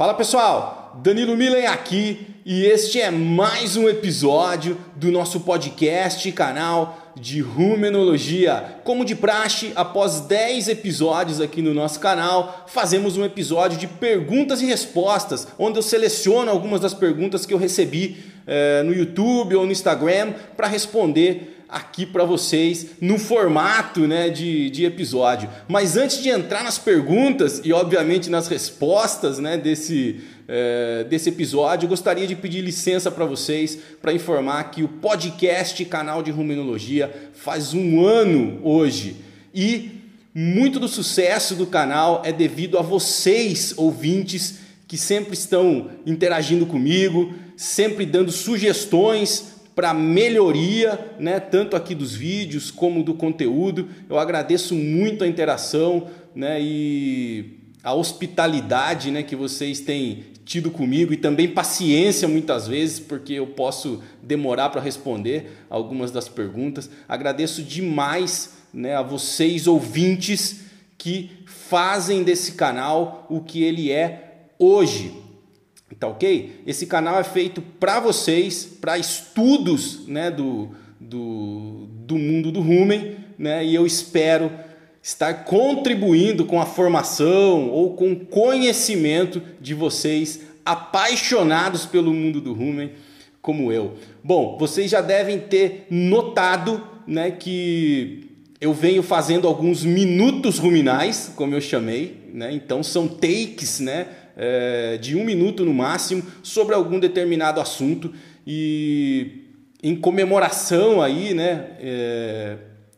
Fala pessoal, Danilo Milen aqui e este é mais um episódio do nosso podcast e canal de Rumenologia. Como de praxe, após 10 episódios aqui no nosso canal, fazemos um episódio de perguntas e respostas, onde eu seleciono algumas das perguntas que eu recebi eh, no YouTube ou no Instagram para responder aqui para vocês no formato né, de, de episódio. Mas antes de entrar nas perguntas e, obviamente, nas respostas né, desse, é, desse episódio, gostaria de pedir licença para vocês para informar que o podcast Canal de Ruminologia faz um ano hoje e muito do sucesso do canal é devido a vocês, ouvintes, que sempre estão interagindo comigo, sempre dando sugestões para melhoria, né, tanto aqui dos vídeos como do conteúdo. Eu agradeço muito a interação, né, e a hospitalidade, né, que vocês têm tido comigo e também paciência muitas vezes, porque eu posso demorar para responder algumas das perguntas. Agradeço demais, né, a vocês ouvintes que fazem desse canal o que ele é hoje. Tá ok? Esse canal é feito para vocês, para estudos né, do, do, do mundo do rumen, né, e eu espero estar contribuindo com a formação ou com o conhecimento de vocês apaixonados pelo mundo do rumen como eu. Bom, vocês já devem ter notado né, que eu venho fazendo alguns minutos ruminais, como eu chamei, né? então são takes, né? É, de um minuto no máximo sobre algum determinado assunto e em comemoração aí, né, é,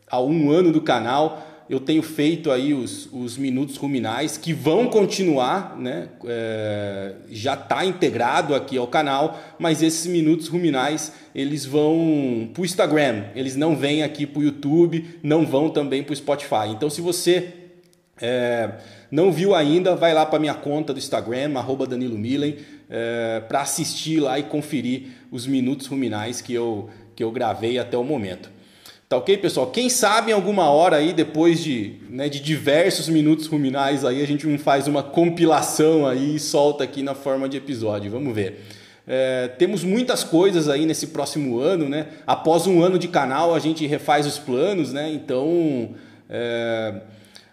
a um ano do canal, eu tenho feito aí os, os minutos ruminais que vão continuar, né? É, já está integrado aqui ao canal, mas esses minutos ruminais eles vão para o Instagram, eles não vêm aqui para o YouTube, não vão também para o Spotify. Então, se você é, não viu ainda, vai lá para minha conta do Instagram, arroba Danilo Milen, é, para assistir lá e conferir os minutos ruminais que eu, que eu gravei até o momento. Tá ok, pessoal? Quem sabe em alguma hora aí, depois de, né, de diversos minutos ruminais aí, a gente faz uma compilação aí e solta aqui na forma de episódio. Vamos ver. É, temos muitas coisas aí nesse próximo ano, né? Após um ano de canal, a gente refaz os planos, né? Então. É,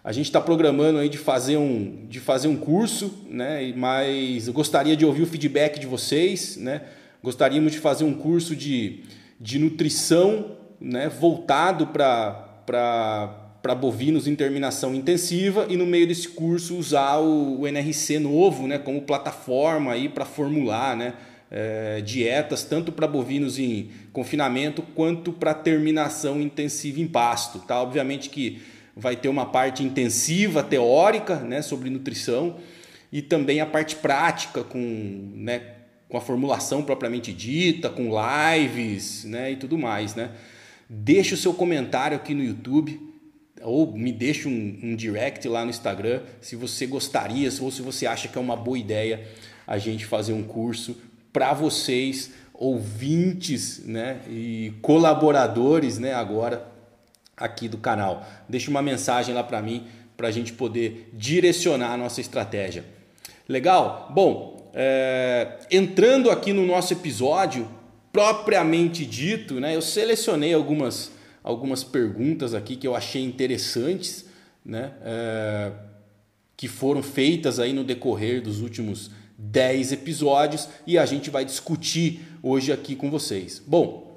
a gente está programando aí de fazer um, de fazer um curso, né? mas eu gostaria de ouvir o feedback de vocês. Né? Gostaríamos de fazer um curso de, de nutrição né? voltado para bovinos em terminação intensiva e no meio desse curso usar o, o NRC novo né? como plataforma para formular né? É, dietas tanto para bovinos em confinamento quanto para terminação intensiva em pasto. Tá? Obviamente que vai ter uma parte intensiva, teórica, né, sobre nutrição e também a parte prática com, né, com a formulação propriamente dita, com lives, né, e tudo mais, né. Deixe o seu comentário aqui no YouTube ou me deixe um, um direct lá no Instagram se você gostaria ou se você acha que é uma boa ideia a gente fazer um curso para vocês ouvintes, né, e colaboradores, né, agora aqui do canal. Deixe uma mensagem lá para mim para a gente poder direcionar a nossa estratégia. Legal? Bom, é, entrando aqui no nosso episódio propriamente dito, né, eu selecionei algumas, algumas perguntas aqui que eu achei interessantes, né, é, que foram feitas aí no decorrer dos últimos 10 episódios e a gente vai discutir hoje aqui com vocês. Bom,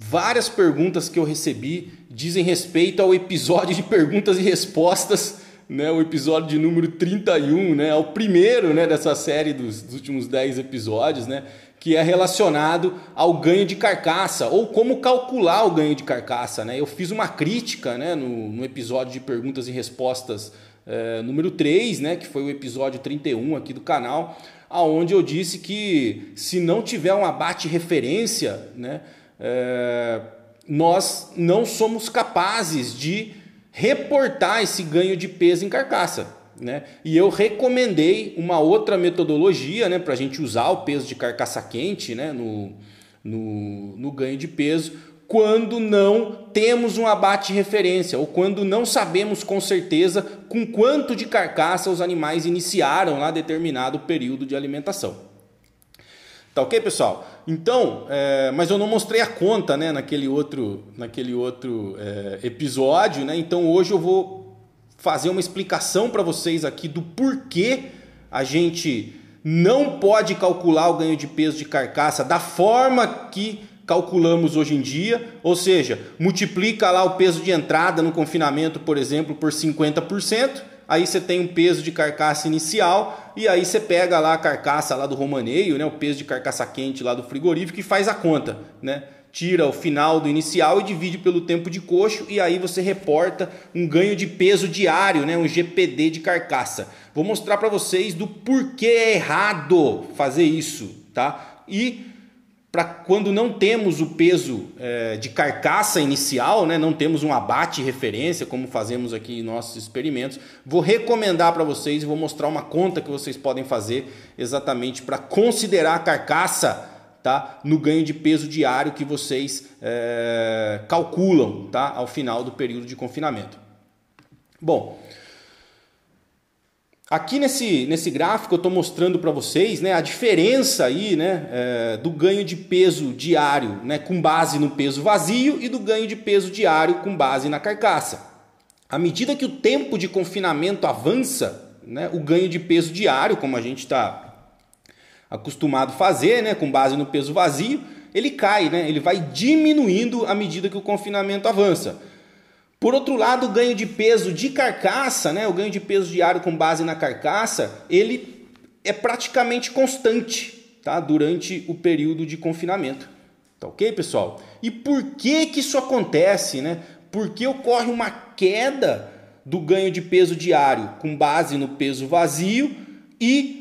Várias perguntas que eu recebi dizem respeito ao episódio de perguntas e respostas, né, o episódio de número 31, né, o primeiro né, dessa série dos, dos últimos 10 episódios, né, que é relacionado ao ganho de carcaça ou como calcular o ganho de carcaça. Né? Eu fiz uma crítica né, no, no episódio de perguntas e respostas é, número 3, né, que foi o episódio 31 aqui do canal, aonde eu disse que se não tiver um abate referência, né, é, nós não somos capazes de reportar esse ganho de peso em carcaça. Né? E eu recomendei uma outra metodologia né, para a gente usar o peso de carcaça quente né, no, no, no ganho de peso, quando não temos um abate referência ou quando não sabemos com certeza com quanto de carcaça os animais iniciaram lá determinado período de alimentação. Tá ok, pessoal? Então, é, mas eu não mostrei a conta né, naquele outro, naquele outro é, episódio, né? Então hoje eu vou fazer uma explicação para vocês aqui do porquê a gente não pode calcular o ganho de peso de carcaça da forma que calculamos hoje em dia, ou seja, multiplica lá o peso de entrada no confinamento, por exemplo, por 50%, aí você tem um peso de carcaça inicial e aí você pega lá a carcaça lá do romaneio, né, o peso de carcaça quente lá do frigorífico e faz a conta, né? Tira o final do inicial e divide pelo tempo de coxo e aí você reporta um ganho de peso diário, né, um GPD de carcaça. Vou mostrar para vocês do porquê é errado fazer isso, tá? E para quando não temos o peso é, de carcaça inicial, né, não temos um abate referência, como fazemos aqui em nossos experimentos, vou recomendar para vocês e vou mostrar uma conta que vocês podem fazer exatamente para considerar a carcaça tá, no ganho de peso diário que vocês é, calculam tá, ao final do período de confinamento. Bom, Aqui nesse, nesse gráfico eu estou mostrando para vocês né, a diferença aí, né, é, do ganho de peso diário né, com base no peso vazio e do ganho de peso diário com base na carcaça. À medida que o tempo de confinamento avança, né, o ganho de peso diário, como a gente está acostumado a fazer, né, com base no peso vazio, ele cai, né, ele vai diminuindo à medida que o confinamento avança. Por outro lado, o ganho de peso de carcaça, né, o ganho de peso diário com base na carcaça, ele é praticamente constante tá, durante o período de confinamento. Tá ok, pessoal? E por que, que isso acontece? Né? Por que ocorre uma queda do ganho de peso diário com base no peso vazio e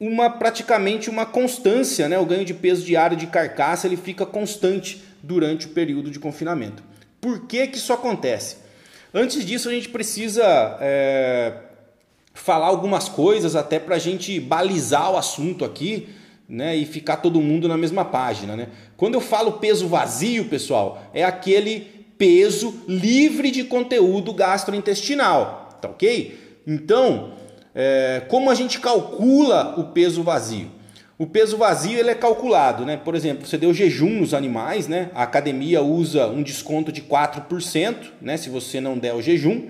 uma praticamente uma constância, né? O ganho de peso diário de carcaça ele fica constante durante o período de confinamento. Por que, que isso acontece? Antes disso, a gente precisa é, falar algumas coisas até para a gente balizar o assunto aqui né, e ficar todo mundo na mesma página. Né? Quando eu falo peso vazio, pessoal, é aquele peso livre de conteúdo gastrointestinal, tá ok? Então, é, como a gente calcula o peso vazio? O peso vazio ele é calculado, né? Por exemplo, você deu jejum nos animais, né? A academia usa um desconto de 4%, né? Se você não der o jejum.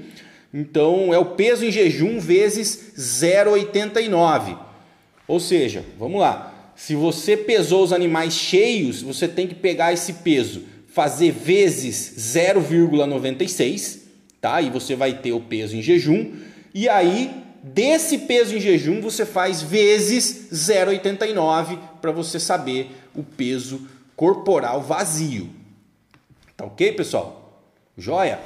Então é o peso em jejum vezes 0,89. Ou seja, vamos lá. Se você pesou os animais cheios, você tem que pegar esse peso, fazer vezes 0,96, tá? E você vai ter o peso em jejum. E aí desse peso em jejum você faz vezes 0,89 para você saber o peso corporal vazio. Tá ok, pessoal? Joia?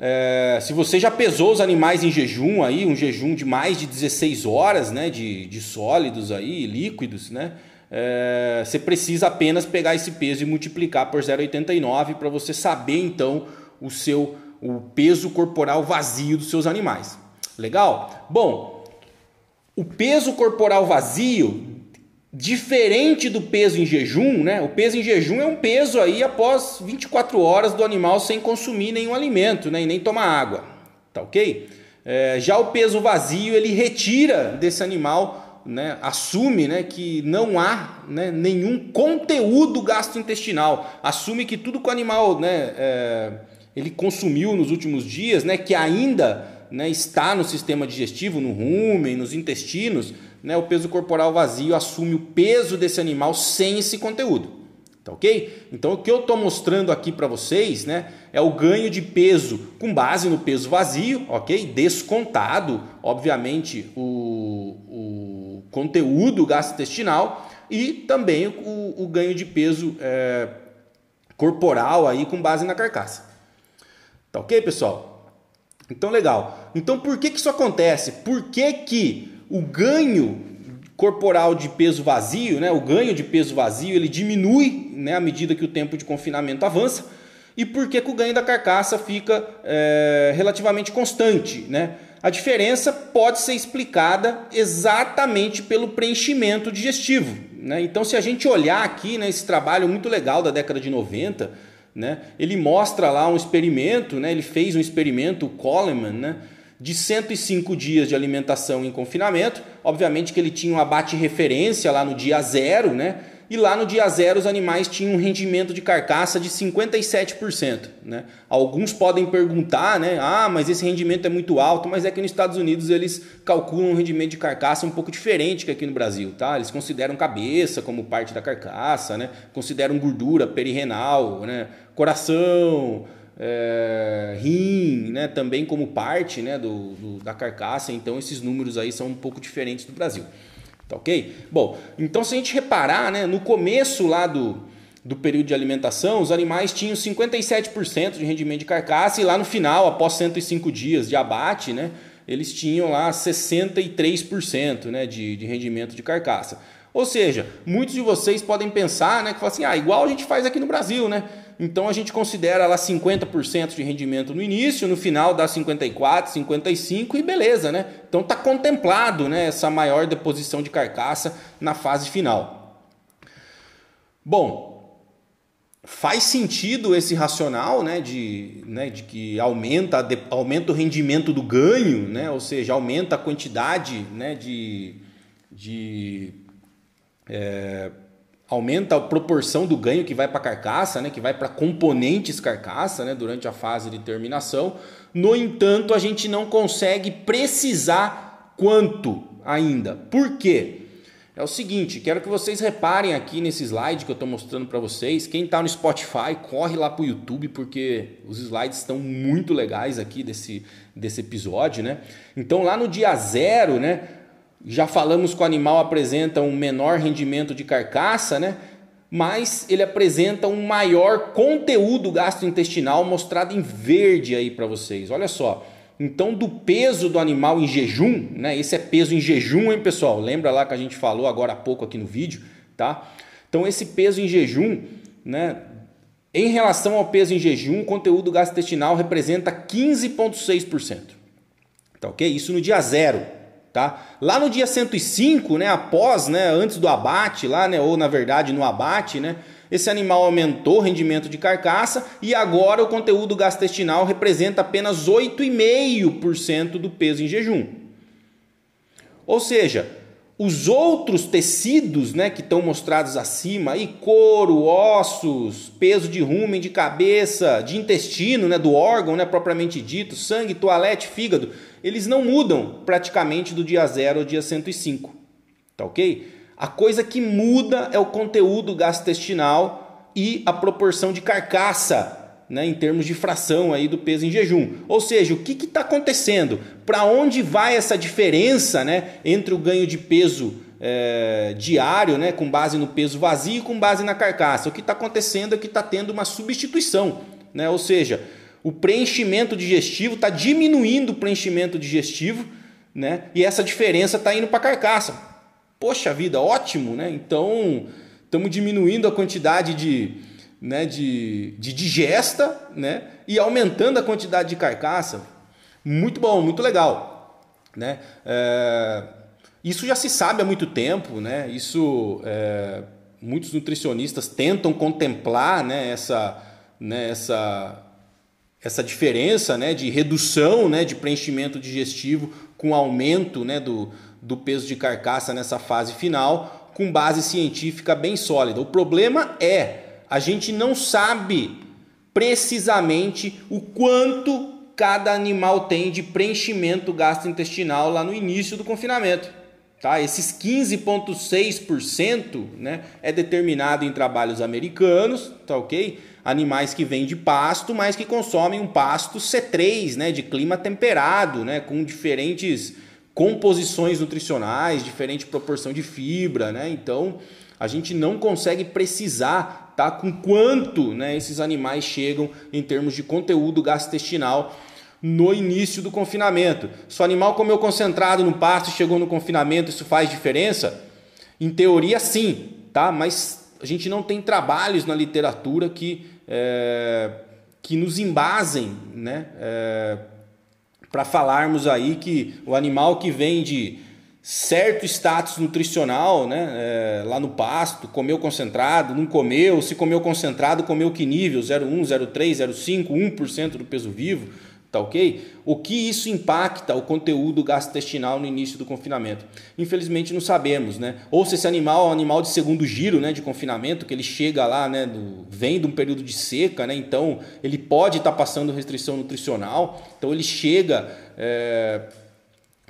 É, se você já pesou os animais em jejum aí, um jejum de mais de 16 horas, né, de, de sólidos aí, líquidos, né, é, você precisa apenas pegar esse peso e multiplicar por 0,89 para você saber então o seu o peso corporal vazio dos seus animais. Legal? Bom, o peso corporal vazio, diferente do peso em jejum, né? O peso em jejum é um peso aí após 24 horas do animal sem consumir nenhum alimento, né? E nem tomar água, tá ok? É, já o peso vazio ele retira desse animal, né? Assume, né? Que não há né? nenhum conteúdo gastrointestinal. Assume que tudo que o animal, né? É, ele consumiu nos últimos dias, né? Que ainda né, está no sistema digestivo, no rumen, nos intestinos, né, o peso corporal vazio assume o peso desse animal sem esse conteúdo. Tá ok? Então o que eu estou mostrando aqui para vocês né, é o ganho de peso com base no peso vazio, ok? Descontado, obviamente, o, o conteúdo gastrointestinal e também o, o ganho de peso é, corporal aí com base na carcaça. Tá ok, pessoal? Então, legal. Então, por que, que isso acontece? Por que, que o ganho corporal de peso vazio, né, o ganho de peso vazio, ele diminui né, à medida que o tempo de confinamento avança? E por que, que o ganho da carcaça fica é, relativamente constante? Né? A diferença pode ser explicada exatamente pelo preenchimento digestivo. Né? Então, se a gente olhar aqui, né, esse trabalho muito legal da década de 90, né, ele mostra lá um experimento, né, ele fez um experimento, o Coleman, né, de 105 dias de alimentação em confinamento. Obviamente que ele tinha um abate referência lá no dia zero, né? E lá no dia zero os animais tinham um rendimento de carcaça de 57%. Né? Alguns podem perguntar, né? Ah, mas esse rendimento é muito alto, mas é que nos Estados Unidos eles calculam um rendimento de carcaça um pouco diferente que aqui no Brasil. Tá? Eles consideram cabeça como parte da carcaça, né? consideram gordura perirenal, né? coração, é, rim, né, também como parte né, do, do, da carcaça, então esses números aí são um pouco diferentes do Brasil. Tá ok? Bom, então se a gente reparar, né, no começo lá do, do período de alimentação, os animais tinham 57% de rendimento de carcaça e lá no final, após 105 dias de abate, né, eles tinham lá 63% né, de, de rendimento de carcaça. Ou seja, muitos de vocês podem pensar né, que assim, ah, igual a gente faz aqui no Brasil, né? Então a gente considera lá 50% de rendimento no início, no final dá 54, 55 e beleza, né? Então está contemplado né, essa maior deposição de carcaça na fase final. Bom, faz sentido esse racional né, de, né, de que aumenta, de, aumenta o rendimento do ganho, né, ou seja, aumenta a quantidade né, de, de é, aumenta a proporção do ganho que vai para carcaça, né, que vai para componentes carcaça né, durante a fase de terminação. No entanto, a gente não consegue precisar quanto ainda. Por quê? É o seguinte, quero que vocês reparem aqui nesse slide que eu estou mostrando para vocês. Quem está no Spotify, corre lá para o YouTube, porque os slides estão muito legais aqui desse, desse episódio. Né? Então, lá no dia zero, né, já falamos que o animal apresenta um menor rendimento de carcaça, né? mas ele apresenta um maior conteúdo gastrointestinal mostrado em verde aí para vocês. Olha só. Então, do peso do animal em jejum, né? Esse é peso em jejum, hein, pessoal? Lembra lá que a gente falou agora há pouco aqui no vídeo, tá? Então, esse peso em jejum, né? Em relação ao peso em jejum, o conteúdo gastrointestinal representa 15,6%. Tá ok? Isso no dia zero. Tá? Lá no dia 105, né, após, né, antes do abate, lá, né, ou na verdade no abate, né, esse animal aumentou o rendimento de carcaça e agora o conteúdo gastrointestinal representa apenas 8,5% do peso em jejum. Ou seja, os outros tecidos né, que estão mostrados acima, aí, couro, ossos, peso de rumen, de cabeça, de intestino, né, do órgão né, propriamente dito, sangue, toalete, fígado, eles não mudam praticamente do dia 0 ao dia 105. Tá ok? A coisa que muda é o conteúdo gastrointestinal e a proporção de carcaça, né, em termos de fração aí do peso em jejum. Ou seja, o que está acontecendo? Para onde vai essa diferença né, entre o ganho de peso é, diário, né, com base no peso vazio e com base na carcaça? O que está acontecendo é que está tendo uma substituição. Né? Ou seja, o preenchimento digestivo está diminuindo o preenchimento digestivo, né? E essa diferença está indo para a carcaça. Poxa vida, ótimo, né? Então estamos diminuindo a quantidade de, né, de, de digesta, né? E aumentando a quantidade de carcaça. Muito bom, muito legal, né? É, isso já se sabe há muito tempo, né? Isso é, muitos nutricionistas tentam contemplar, né? Essa, né? Essa essa diferença né, de redução né, de preenchimento digestivo com aumento né, do, do peso de carcaça nessa fase final, com base científica bem sólida. O problema é a gente não sabe precisamente o quanto cada animal tem de preenchimento gastrointestinal lá no início do confinamento. Tá? Esses 15,6% né, é determinado em trabalhos americanos, tá ok? Animais que vêm de pasto, mas que consomem um pasto C3, né, de clima temperado, né, com diferentes composições nutricionais, diferente proporção de fibra, né? Então, a gente não consegue precisar tá, com quanto né, esses animais chegam em termos de conteúdo gastrointestinal no início do confinamento. Se o animal comeu concentrado no pasto e chegou no confinamento, isso faz diferença? Em teoria, sim, tá? Mas a gente não tem trabalhos na literatura que é, que nos embasem né, é, para falarmos aí que o animal que vem de, certo status nutricional né, é, lá no pasto, comeu concentrado, não comeu, se comeu concentrado, comeu que nível? 0,1, 0,3, 0,5, 1% do peso vivo, tá ok? O que isso impacta o conteúdo gastrointestinal no início do confinamento? Infelizmente não sabemos, né? Ou se esse animal é um animal de segundo giro né, de confinamento, que ele chega lá, né, do, vem de um período de seca, né? Então ele pode estar tá passando restrição nutricional, então ele chega. É,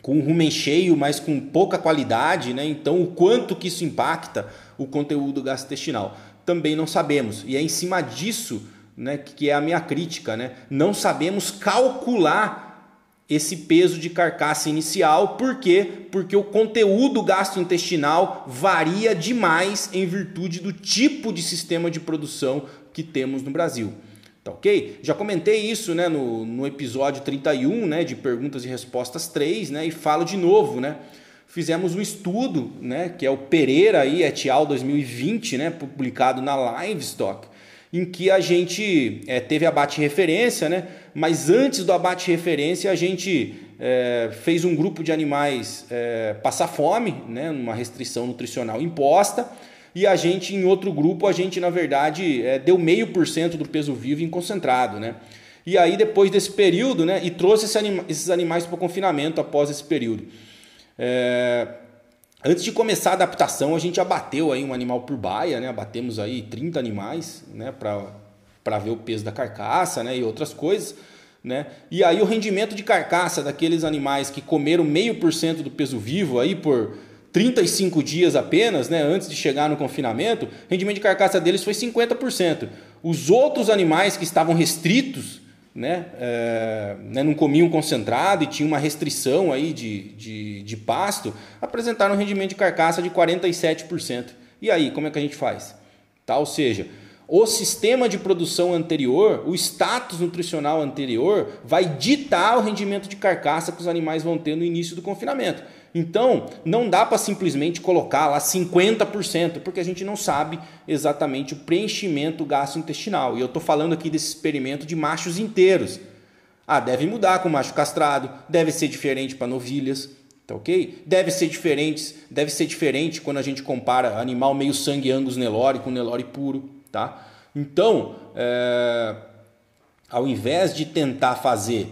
com um rumen cheio, mas com pouca qualidade, né? Então, o quanto que isso impacta o conteúdo gastrointestinal? Também não sabemos. E é em cima disso, né, que é a minha crítica, né? Não sabemos calcular esse peso de carcaça inicial, por quê? Porque o conteúdo gastrointestinal varia demais em virtude do tipo de sistema de produção que temos no Brasil. Tá ok? Já comentei isso né, no, no episódio 31 né, de perguntas e respostas 3 né, e falo de novo. Né? Fizemos um estudo, né, que é o Pereira aí, et al. 2020, né, publicado na Livestock, em que a gente é, teve abate referência, né, mas antes do abate referência a gente é, fez um grupo de animais é, passar fome, né, numa restrição nutricional imposta e a gente, em outro grupo, a gente, na verdade, é, deu meio por cento do peso vivo em concentrado, né? E aí, depois desse período, né, e trouxe esse anima esses animais para o confinamento após esse período. É... Antes de começar a adaptação, a gente abateu aí um animal por baia, né? Abatemos aí 30 animais, né, para ver o peso da carcaça, né, e outras coisas, né? E aí o rendimento de carcaça daqueles animais que comeram meio por cento do peso vivo aí por 35 dias apenas, né, antes de chegar no confinamento, o rendimento de carcaça deles foi 50%. Os outros animais que estavam restritos, né, é, né, não comiam concentrado e tinha uma restrição aí de, de, de pasto, apresentaram um rendimento de carcaça de 47%. E aí, como é que a gente faz? Tá? Ou seja, o sistema de produção anterior, o status nutricional anterior, vai ditar o rendimento de carcaça que os animais vão ter no início do confinamento. Então, não dá para simplesmente colocar lá 50%, porque a gente não sabe exatamente o preenchimento gastrointestinal. E eu estou falando aqui desse experimento de machos inteiros. Ah, deve mudar com macho castrado, deve ser diferente para novilhas, tá ok? Deve ser diferente, deve ser diferente quando a gente compara animal meio sangue Angus Nelore com Nelore puro, tá? Então, é, ao invés de tentar fazer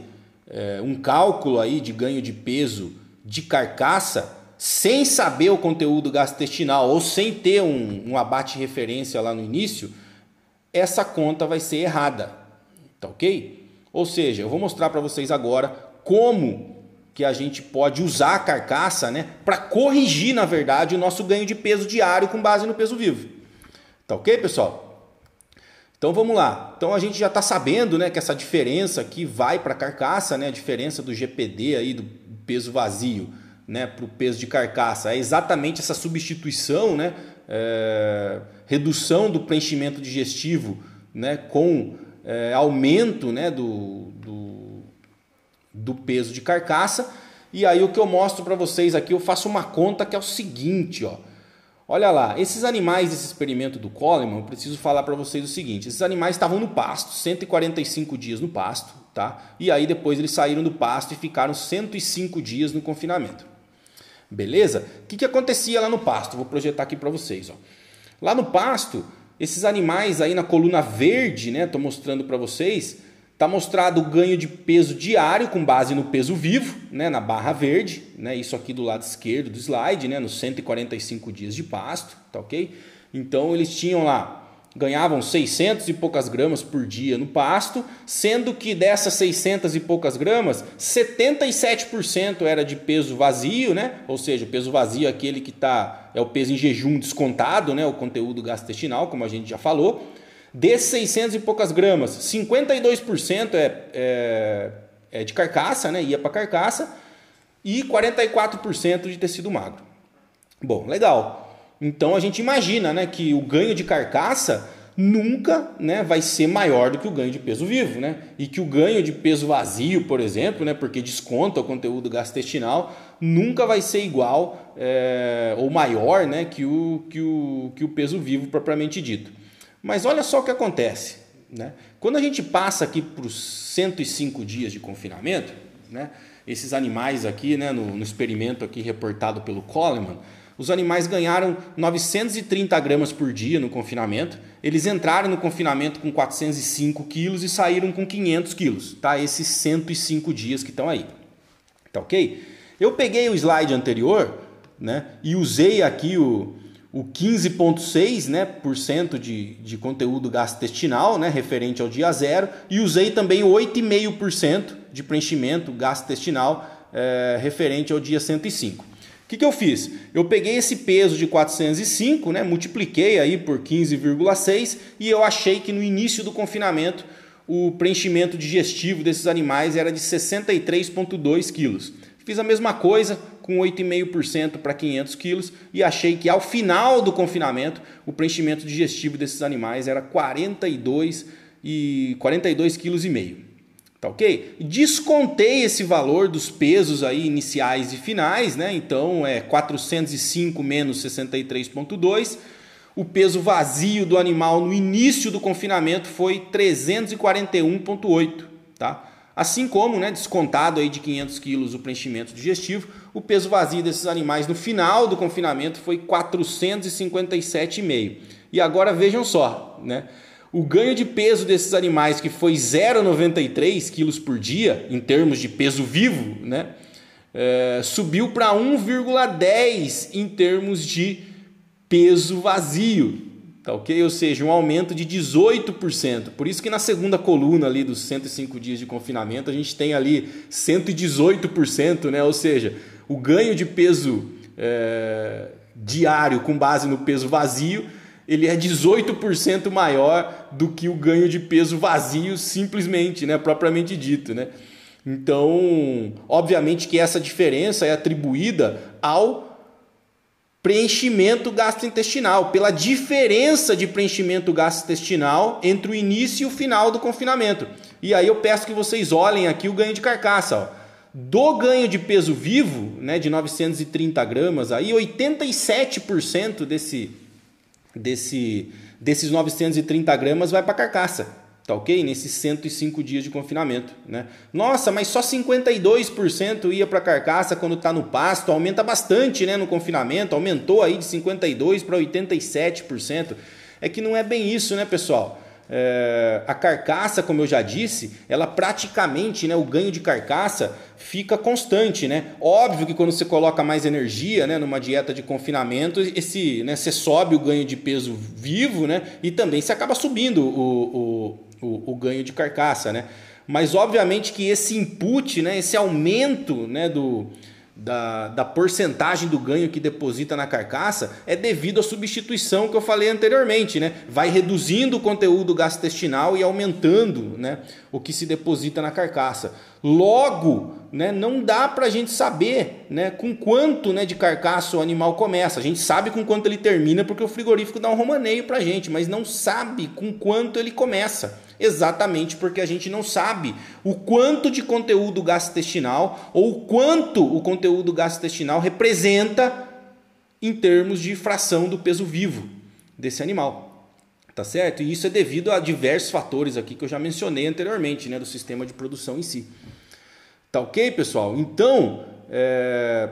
é, um cálculo aí de ganho de peso de carcaça sem saber o conteúdo gastrointestinal ou sem ter um, um abate referência lá no início, essa conta vai ser errada, tá ok? Ou seja, eu vou mostrar para vocês agora como que a gente pode usar a carcaça né, para corrigir, na verdade, o nosso ganho de peso diário com base no peso vivo. Tá ok, pessoal? Então vamos lá. Então a gente já está sabendo né, que essa diferença aqui vai para a carcaça, né, a diferença do GPD aí, do peso vazio né, para o peso de carcaça. É exatamente essa substituição, né, é, redução do preenchimento digestivo né, com é, aumento né, do, do, do peso de carcaça. E aí o que eu mostro para vocês aqui, eu faço uma conta que é o seguinte, ó. Olha lá, esses animais desse experimento do Coleman, eu preciso falar para vocês o seguinte: esses animais estavam no pasto, 145 dias no pasto, tá? E aí depois eles saíram do pasto e ficaram 105 dias no confinamento. Beleza? O que, que acontecia lá no pasto? Vou projetar aqui para vocês. Ó. Lá no pasto, esses animais aí na coluna verde, né? Estou mostrando para vocês. Está mostrado o ganho de peso diário com base no peso vivo, né, na barra verde, né, isso aqui do lado esquerdo do slide, né, nos 145 dias de pasto, tá ok? Então eles tinham lá ganhavam 600 e poucas gramas por dia no pasto, sendo que dessas 600 e poucas gramas, 77% era de peso vazio, né? Ou seja, o peso vazio é aquele que tá é o peso em jejum descontado, né? O conteúdo gastrointestinal, como a gente já falou. Desses 600 e poucas gramas, 52% é, é, é de carcaça, né? Ia para carcaça e 44% de tecido magro. Bom, legal. Então a gente imagina né, que o ganho de carcaça nunca né, vai ser maior do que o ganho de peso vivo. Né? E que o ganho de peso vazio, por exemplo, né, porque desconta o conteúdo gastrointestinal, nunca vai ser igual é, ou maior né, que, o, que, o, que o peso vivo propriamente dito. Mas olha só o que acontece. Né? Quando a gente passa aqui para os 105 dias de confinamento, né, esses animais aqui, né, no, no experimento aqui reportado pelo Coleman, os animais ganharam 930 gramas por dia no confinamento. Eles entraram no confinamento com 405 quilos e saíram com 500 quilos, tá? Esses 105 dias que estão aí, tá ok? Eu peguei o slide anterior, né, e usei aqui o, o 15,6% né, por cento de, de conteúdo gastrointestinal, né, referente ao dia zero, e usei também 8,5% de preenchimento gastrointestinal é, referente ao dia 105. O que, que eu fiz? Eu peguei esse peso de 405, né, multipliquei aí por 15,6 e eu achei que no início do confinamento o preenchimento digestivo desses animais era de 63,2 quilos. Fiz a mesma coisa com 8,5% para 500 quilos e achei que ao final do confinamento o preenchimento digestivo desses animais era 42 e 42 quilos e meio. Tá ok? Descontei esse valor dos pesos aí iniciais e finais, né? Então é 405 menos 63,2. O peso vazio do animal no início do confinamento foi 341,8, tá? Assim como, né, descontado aí de 500 quilos o preenchimento digestivo, o peso vazio desses animais no final do confinamento foi 457,5. E agora vejam só, né? O ganho de peso desses animais, que foi 0,93 quilos por dia, em termos de peso vivo, né? É, subiu para 1,10 em termos de peso vazio. Tá ok? Ou seja, um aumento de 18%. Por isso que na segunda coluna ali dos 105 dias de confinamento, a gente tem ali 118%, né? Ou seja, o ganho de peso é, diário com base no peso vazio, ele é 18% maior do que o ganho de peso vazio simplesmente, né? Propriamente dito, né? Então, obviamente que essa diferença é atribuída ao preenchimento gastrointestinal, pela diferença de preenchimento gastrointestinal entre o início e o final do confinamento. E aí eu peço que vocês olhem aqui o ganho de carcaça. Ó. Do ganho de peso vivo, né, de 930 gramas, aí 87% desse, desse, desses 930 gramas vai para carcaça. Tá ok? Nesses 105 dias de confinamento. Né? Nossa, mas só 52% ia para carcaça quando está no pasto. Aumenta bastante né, no confinamento. Aumentou aí de 52% para 87%. É que não é bem isso, né, pessoal? É, a carcaça, como eu já disse, ela praticamente, né, o ganho de carcaça fica constante, né? Óbvio que quando você coloca mais energia, né, numa dieta de confinamento, esse, né, você sobe o ganho de peso vivo, né? E também você acaba subindo o, o o, o ganho de carcaça, né? Mas obviamente que esse input, né, esse aumento né, do, da, da porcentagem do ganho que deposita na carcaça é devido à substituição que eu falei anteriormente, né? Vai reduzindo o conteúdo gastrointestinal e aumentando né, o que se deposita na carcaça. Logo, né, não dá para a gente saber né, com quanto né, de carcaça o animal começa. A gente sabe com quanto ele termina porque o frigorífico dá um romaneio para a gente, mas não sabe com quanto ele começa. Exatamente porque a gente não sabe o quanto de conteúdo gastrointestinal ou o quanto o conteúdo gastrointestinal representa em termos de fração do peso vivo desse animal. Tá certo? E isso é devido a diversos fatores aqui que eu já mencionei anteriormente, né, do sistema de produção em si. Tá ok, pessoal? Então, é...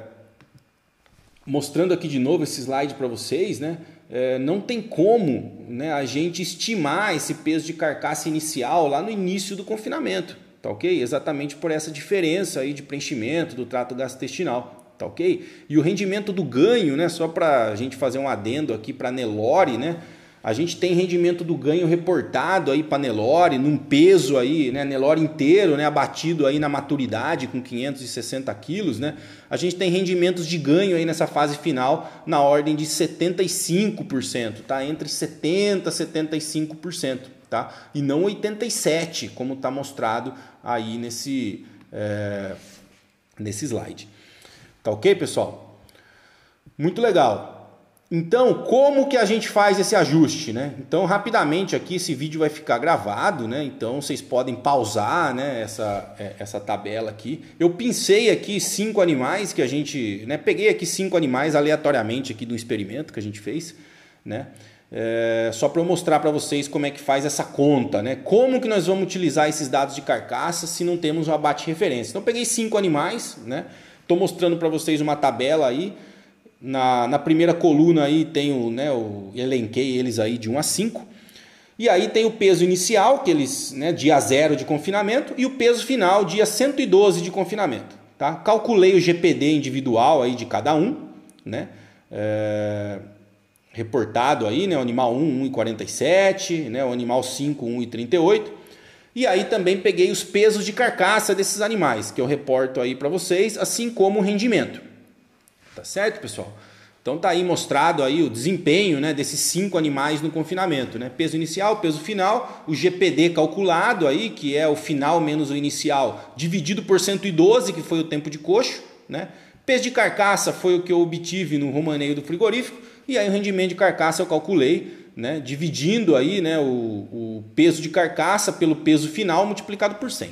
mostrando aqui de novo esse slide para vocês, né? É, não tem como né, a gente estimar esse peso de carcaça inicial lá no início do confinamento, tá ok? Exatamente por essa diferença aí de preenchimento do trato gastrointestinal, tá ok? E o rendimento do ganho, né, só para a gente fazer um adendo aqui para Nelore, né? A gente tem rendimento do ganho reportado aí para Nelore, num peso aí, né, Nelore inteiro, né, abatido aí na maturidade com 560 quilos, né? A gente tem rendimentos de ganho aí nessa fase final na ordem de 75%, tá? Entre 70 e 75%, tá? E não 87, como está mostrado aí nesse, é, nesse slide. Tá ok, pessoal? Muito legal. Então, como que a gente faz esse ajuste, né? Então, rapidamente aqui esse vídeo vai ficar gravado, né? Então, vocês podem pausar, né? Essa, é, essa tabela aqui. Eu pensei aqui cinco animais que a gente, né? Peguei aqui cinco animais aleatoriamente aqui do experimento que a gente fez, né? É, só para eu mostrar para vocês como é que faz essa conta, né? Como que nós vamos utilizar esses dados de carcaça se não temos um abate referência. Então peguei cinco animais, né? Estou mostrando para vocês uma tabela aí. Na, na primeira coluna aí tem o, né, o elenquei eles aí de 1 a 5. E aí tem o peso inicial, que eles, né, dia zero de confinamento, e o peso final, dia 112 de confinamento. Tá? Calculei o GPD individual aí de cada um, né? É, reportado aí, né? O animal 1, 1,47, né? O animal 5, 1,38. E aí também peguei os pesos de carcaça desses animais, que eu reporto aí para vocês, assim como o rendimento. Tá certo, pessoal? Então tá aí mostrado aí o desempenho né, desses cinco animais no confinamento. Né? Peso inicial, peso final, o GPD calculado aí, que é o final menos o inicial, dividido por 112, que foi o tempo de coxo. Né? Peso de carcaça foi o que eu obtive no romaneio do frigorífico. E aí o rendimento de carcaça eu calculei, né, dividindo aí né, o, o peso de carcaça pelo peso final multiplicado por 100.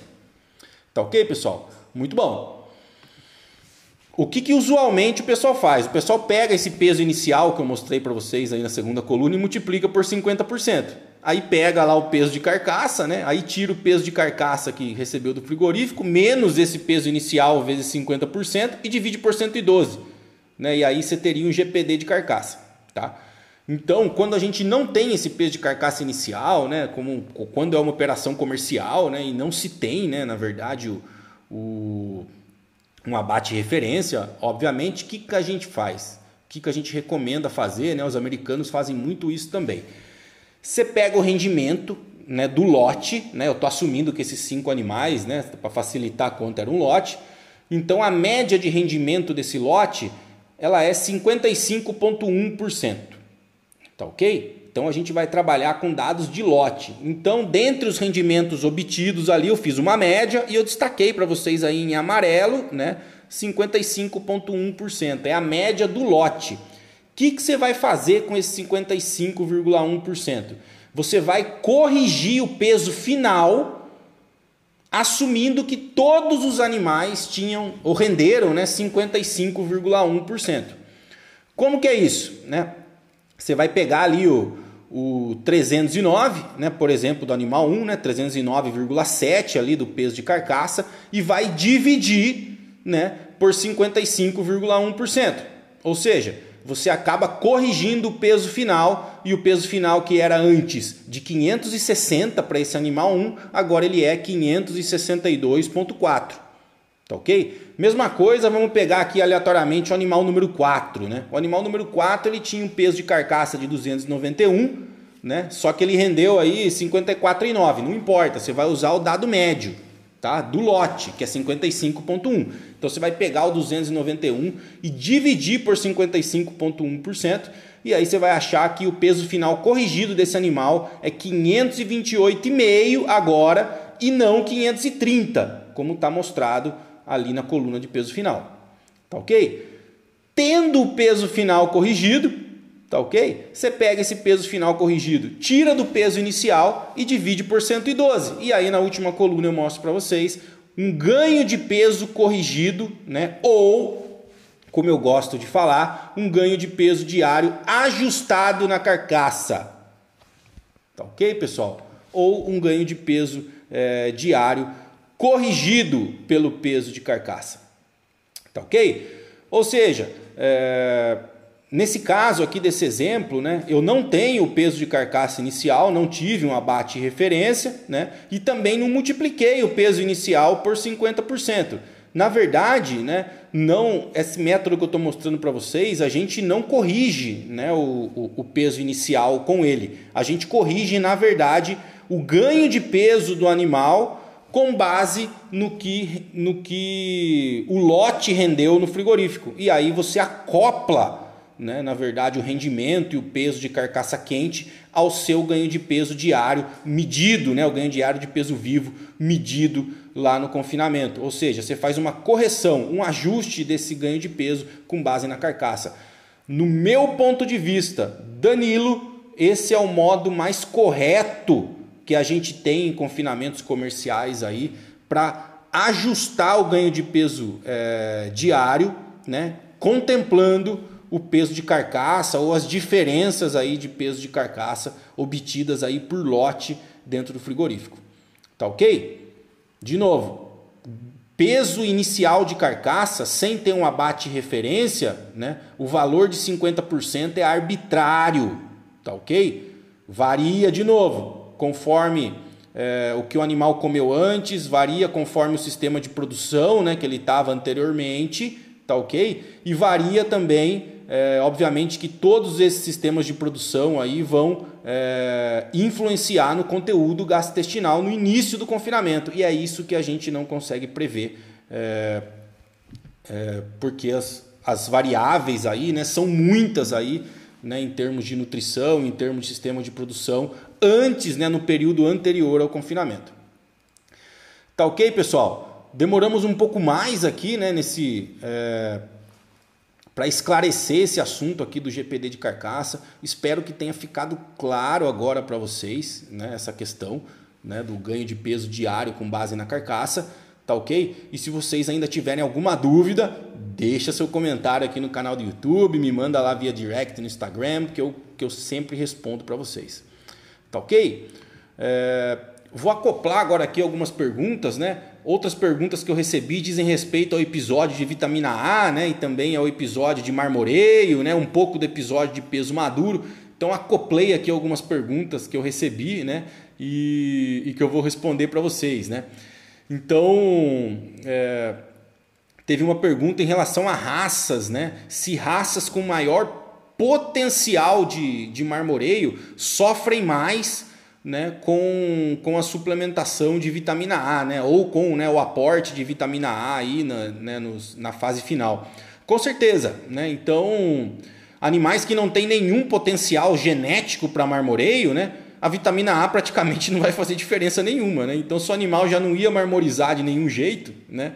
Tá ok, pessoal? Muito bom. O que, que usualmente o pessoal faz? O pessoal pega esse peso inicial que eu mostrei para vocês aí na segunda coluna e multiplica por 50%. Aí pega lá o peso de carcaça, né? Aí tira o peso de carcaça que recebeu do frigorífico, menos esse peso inicial vezes 50% e divide por 112. Né? E aí você teria um GPD de carcaça. Tá? Então, quando a gente não tem esse peso de carcaça inicial, né? Como quando é uma operação comercial, né? E não se tem, né? Na verdade, o, o um abate referência, obviamente, o que, que a gente faz? O que, que a gente recomenda fazer? Né? Os americanos fazem muito isso também. Você pega o rendimento né, do lote, né? eu estou assumindo que esses cinco animais, né, para facilitar a conta, era um lote. Então a média de rendimento desse lote ela é 55,1%. Tá ok? Então a gente vai trabalhar com dados de lote. Então, dentre os rendimentos obtidos ali, eu fiz uma média e eu destaquei para vocês aí em amarelo, né? 55,1%. É a média do lote. O que, que você vai fazer com esse 55,1%? Você vai corrigir o peso final, assumindo que todos os animais tinham ou renderam né, 55,1%. Como que é isso? Né? Você vai pegar ali o, o 309, né, por exemplo, do animal 1, né, 309,7 ali do peso de carcaça e vai dividir, né, por 55,1%. Ou seja, você acaba corrigindo o peso final e o peso final que era antes de 560 para esse animal 1, agora ele é 562.4. Tá OK? Mesma coisa, vamos pegar aqui aleatoriamente o animal número 4, né? O animal número 4, ele tinha um peso de carcaça de 291, né? Só que ele rendeu aí 54,9, não importa, você vai usar o dado médio, tá? Do lote, que é 55.1. Então você vai pegar o 291 e dividir por 55.1%, e aí você vai achar que o peso final corrigido desse animal é 528,5 agora e não 530, como está mostrado ali na coluna de peso final. Tá ok? Tendo o peso final corrigido, tá ok? Você pega esse peso final corrigido, tira do peso inicial e divide por 112. E aí na última coluna eu mostro para vocês um ganho de peso corrigido, né? Ou, como eu gosto de falar, um ganho de peso diário ajustado na carcaça. Tá ok, pessoal? Ou um ganho de peso é, diário corrigido pelo peso de carcaça. Tá ok? Ou seja, é, nesse caso aqui desse exemplo, né, eu não tenho o peso de carcaça inicial, não tive um abate referência, né, e também não multipliquei o peso inicial por 50%. Na verdade, né, não esse método que eu estou mostrando para vocês, a gente não corrige né, o, o, o peso inicial com ele. A gente corrige, na verdade, o ganho de peso do animal com base no que, no que o lote rendeu no frigorífico. E aí você acopla, né, na verdade, o rendimento e o peso de carcaça quente ao seu ganho de peso diário medido, né, o ganho diário de peso vivo medido lá no confinamento. Ou seja, você faz uma correção, um ajuste desse ganho de peso com base na carcaça. No meu ponto de vista, Danilo, esse é o modo mais correto que a gente tem em confinamentos comerciais aí para ajustar o ganho de peso é, diário, né? contemplando o peso de carcaça ou as diferenças aí de peso de carcaça obtidas aí por lote dentro do frigorífico. Tá ok? De novo, peso inicial de carcaça, sem ter um abate referência, né, o valor de 50% é arbitrário, tá ok? Varia de novo, conforme é, o que o animal comeu antes, varia conforme o sistema de produção né, que ele estava anteriormente, tá ok? E varia também, é, obviamente, que todos esses sistemas de produção aí vão é, influenciar no conteúdo gastrointestinal no início do confinamento. E é isso que a gente não consegue prever, porque as, as variáveis aí né, são muitas aí, né, em termos de nutrição, em termos de sistema de produção, antes, né, no período anterior ao confinamento. Tá ok, pessoal? Demoramos um pouco mais aqui né, nesse é, para esclarecer esse assunto aqui do GPD de carcaça. Espero que tenha ficado claro agora para vocês né, essa questão né, do ganho de peso diário com base na carcaça. Tá ok? E se vocês ainda tiverem alguma dúvida, deixa seu comentário aqui no canal do YouTube, me manda lá via direct no Instagram, que eu, que eu sempre respondo para vocês. Tá ok? É, vou acoplar agora aqui algumas perguntas, né? Outras perguntas que eu recebi dizem respeito ao episódio de vitamina A, né? E também ao episódio de marmoreio, né? Um pouco do episódio de peso maduro. Então acoplei aqui algumas perguntas que eu recebi, né? E, e que eu vou responder para vocês, né? Então é, teve uma pergunta em relação a raças, né? Se raças com maior potencial de, de marmoreio sofrem mais né, com, com a suplementação de vitamina A, né, ou com né, o aporte de vitamina A aí na, né, nos, na fase final. Com certeza, né? Então, animais que não têm nenhum potencial genético para marmoreio, né? A vitamina A praticamente não vai fazer diferença nenhuma, né? Então, se o animal já não ia marmorizar de nenhum jeito, né?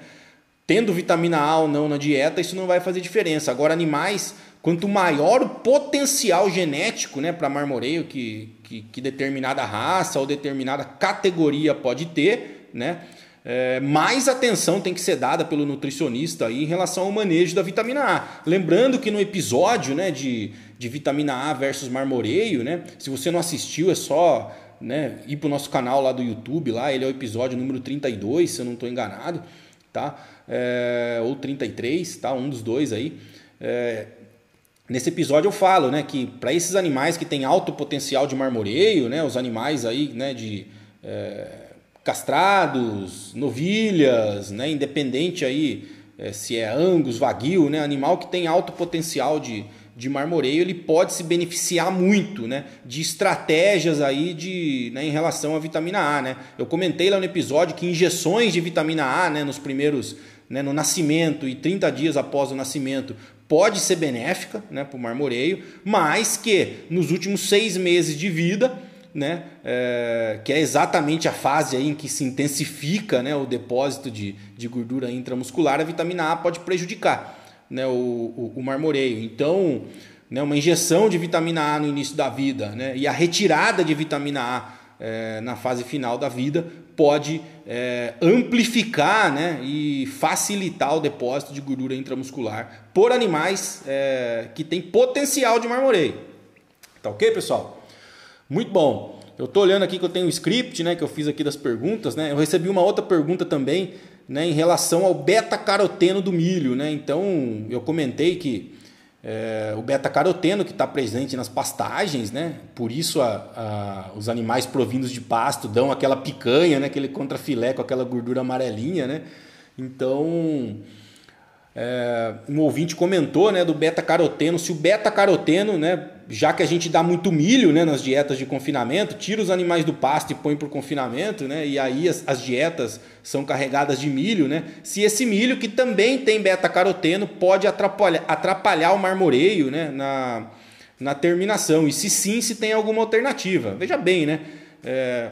Tendo vitamina A ou não na dieta, isso não vai fazer diferença. Agora, animais, quanto maior o potencial genético né, para marmoreio que, que, que, determinada raça ou determinada categoria pode ter, né, é, mais atenção tem que ser dada pelo nutricionista aí em relação ao manejo da vitamina A. Lembrando que no episódio né, de, de vitamina A versus marmoreio, né, se você não assistiu, é só né, ir para o nosso canal lá do YouTube, lá ele é o episódio número 32, se eu não estou enganado, tá? É, ou 33, tá? Um dos dois aí. É, Nesse episódio eu falo, né, que para esses animais que têm alto potencial de marmoreio, né, os animais aí, né, de é, castrados, novilhas, né, independente aí é, se é angus, vaguio, né, animal que tem alto potencial de, de marmoreio, ele pode se beneficiar muito, né, de estratégias aí de, né, em relação à vitamina A, né. Eu comentei lá no episódio que injeções de vitamina A, né, nos primeiros né, no nascimento e 30 dias após o nascimento pode ser benéfica né, para o marmoreio, mas que nos últimos seis meses de vida, né, é, que é exatamente a fase aí em que se intensifica né, o depósito de, de gordura intramuscular, a vitamina A pode prejudicar né, o, o, o marmoreio. Então, né, uma injeção de vitamina A no início da vida né, e a retirada de vitamina A é, na fase final da vida pode é, amplificar né, e facilitar o depósito de gordura intramuscular por animais é, que têm potencial de marmoreio. Tá ok, pessoal? Muito bom. Eu estou olhando aqui que eu tenho um script né, que eu fiz aqui das perguntas. Né? Eu recebi uma outra pergunta também né, em relação ao beta-caroteno do milho. Né? Então, eu comentei que é, o beta-caroteno que está presente nas pastagens, né? Por isso a, a, os animais provindos de pasto dão aquela picanha, né? Aquele contrafilé com aquela gordura amarelinha, né? Então, é, um ouvinte comentou, né? Do beta-caroteno. Se o beta-caroteno, né? Já que a gente dá muito milho, né? Nas dietas de confinamento, tira os animais do pasto e põe para o confinamento, né? E aí as, as dietas são carregadas de milho, né? Se esse milho, que também tem beta-caroteno, pode atrapalhar, atrapalhar o marmoreio né? na, na terminação. E se sim, se tem alguma alternativa. Veja bem, né? É,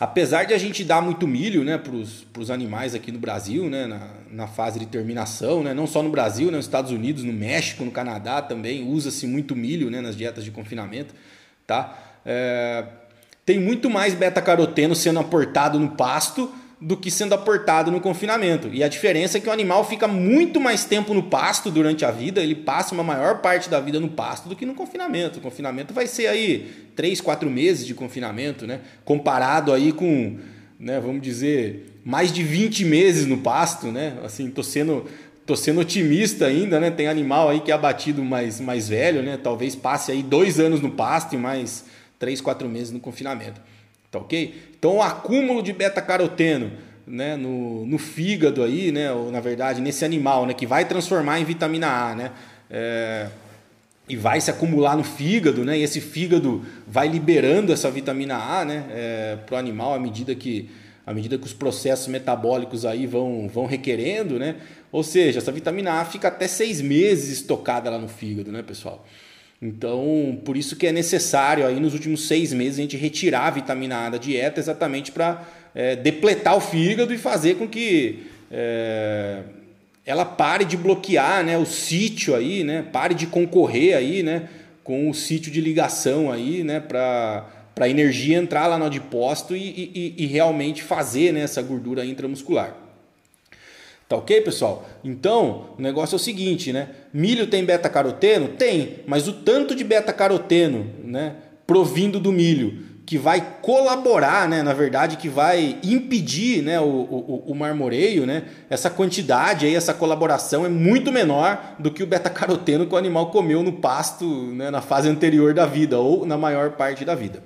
apesar de a gente dar muito milho né, para os animais aqui no Brasil, né, na, na fase de terminação, né, não só no Brasil, né, nos Estados Unidos, no México, no Canadá também usa-se muito milho né, nas dietas de confinamento. Tá? É, tem muito mais beta-caroteno sendo aportado no pasto do que sendo aportado no confinamento. E a diferença é que o animal fica muito mais tempo no pasto durante a vida, ele passa uma maior parte da vida no pasto do que no confinamento. O confinamento vai ser aí 3, 4 meses de confinamento, né? Comparado aí com, né, vamos dizer, mais de 20 meses no pasto, né? Assim, tô sendo tô sendo otimista ainda, né? Tem animal aí que é abatido mais, mais velho, né? Talvez passe aí dois anos no pasto e mais 3, 4 meses no confinamento. Tá ok? Então o acúmulo de beta-caroteno né, no, no fígado aí, né, ou na verdade nesse animal, né, que vai transformar em vitamina A, né, é, e vai se acumular no fígado, né, e esse fígado vai liberando essa vitamina A, né, é, para o animal à medida que à medida que os processos metabólicos aí vão, vão requerendo, né? Ou seja, essa vitamina A fica até seis meses estocada lá no fígado, né, pessoal? Então, por isso que é necessário aí nos últimos seis meses a gente retirar a vitamina A da dieta exatamente para é, depletar o fígado e fazer com que é, ela pare de bloquear né, o sítio aí, né, pare de concorrer aí, né, com o sítio de ligação aí, né, para a energia entrar lá no adipócito e, e, e realmente fazer né, essa gordura intramuscular. Tá ok, pessoal? Então, o negócio é o seguinte, né? Milho tem beta-caroteno? Tem, mas o tanto de beta-caroteno, né, provindo do milho, que vai colaborar, né, na verdade, que vai impedir, né, o, o, o marmoreio, né, essa quantidade aí, essa colaboração é muito menor do que o beta-caroteno que o animal comeu no pasto, né, na fase anterior da vida ou na maior parte da vida.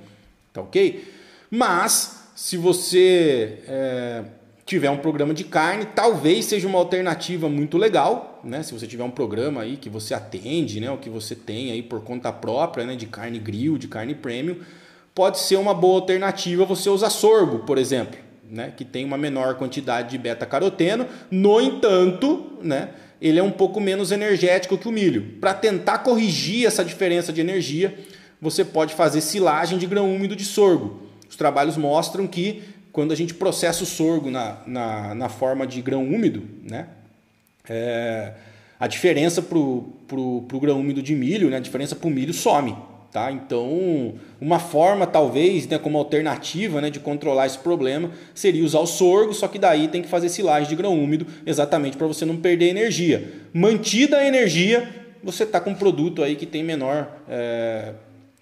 Tá ok? Mas, se você é, tiver um programa de carne, talvez seja uma alternativa muito legal, né? Se você tiver um programa aí que você atende, né, o que você tem aí por conta própria, né, de carne grill, de carne premium, pode ser uma boa alternativa você usar sorgo, por exemplo, né, que tem uma menor quantidade de beta-caroteno. No entanto, né, ele é um pouco menos energético que o milho. Para tentar corrigir essa diferença de energia, você pode fazer silagem de grão úmido de sorgo. Os trabalhos mostram que quando a gente processa o sorgo na, na, na forma de grão úmido, né? É, a diferença para o grão úmido de milho, né? a diferença para o milho some. Tá? Então, uma forma, talvez, né, como alternativa né, de controlar esse problema, seria usar o sorgo, só que daí tem que fazer silagem de grão úmido, exatamente para você não perder energia. Mantida a energia, você está com um produto aí que tem menor é,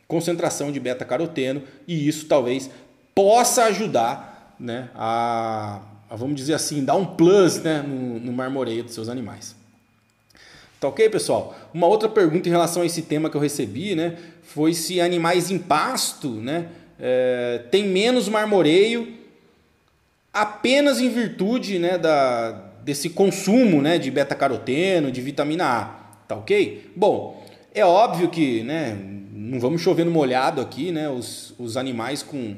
concentração de beta-caroteno, e isso talvez possa ajudar né, a, a, vamos dizer assim, dar um plus né, no, no marmoreio dos seus animais. Tá ok, pessoal? Uma outra pergunta em relação a esse tema que eu recebi né, foi se animais em pasto né, é, tem menos marmoreio apenas em virtude né, da, desse consumo né, de beta-caroteno, de vitamina A. Tá ok? Bom, é óbvio que né, não vamos chover no molhado aqui, né, os, os animais com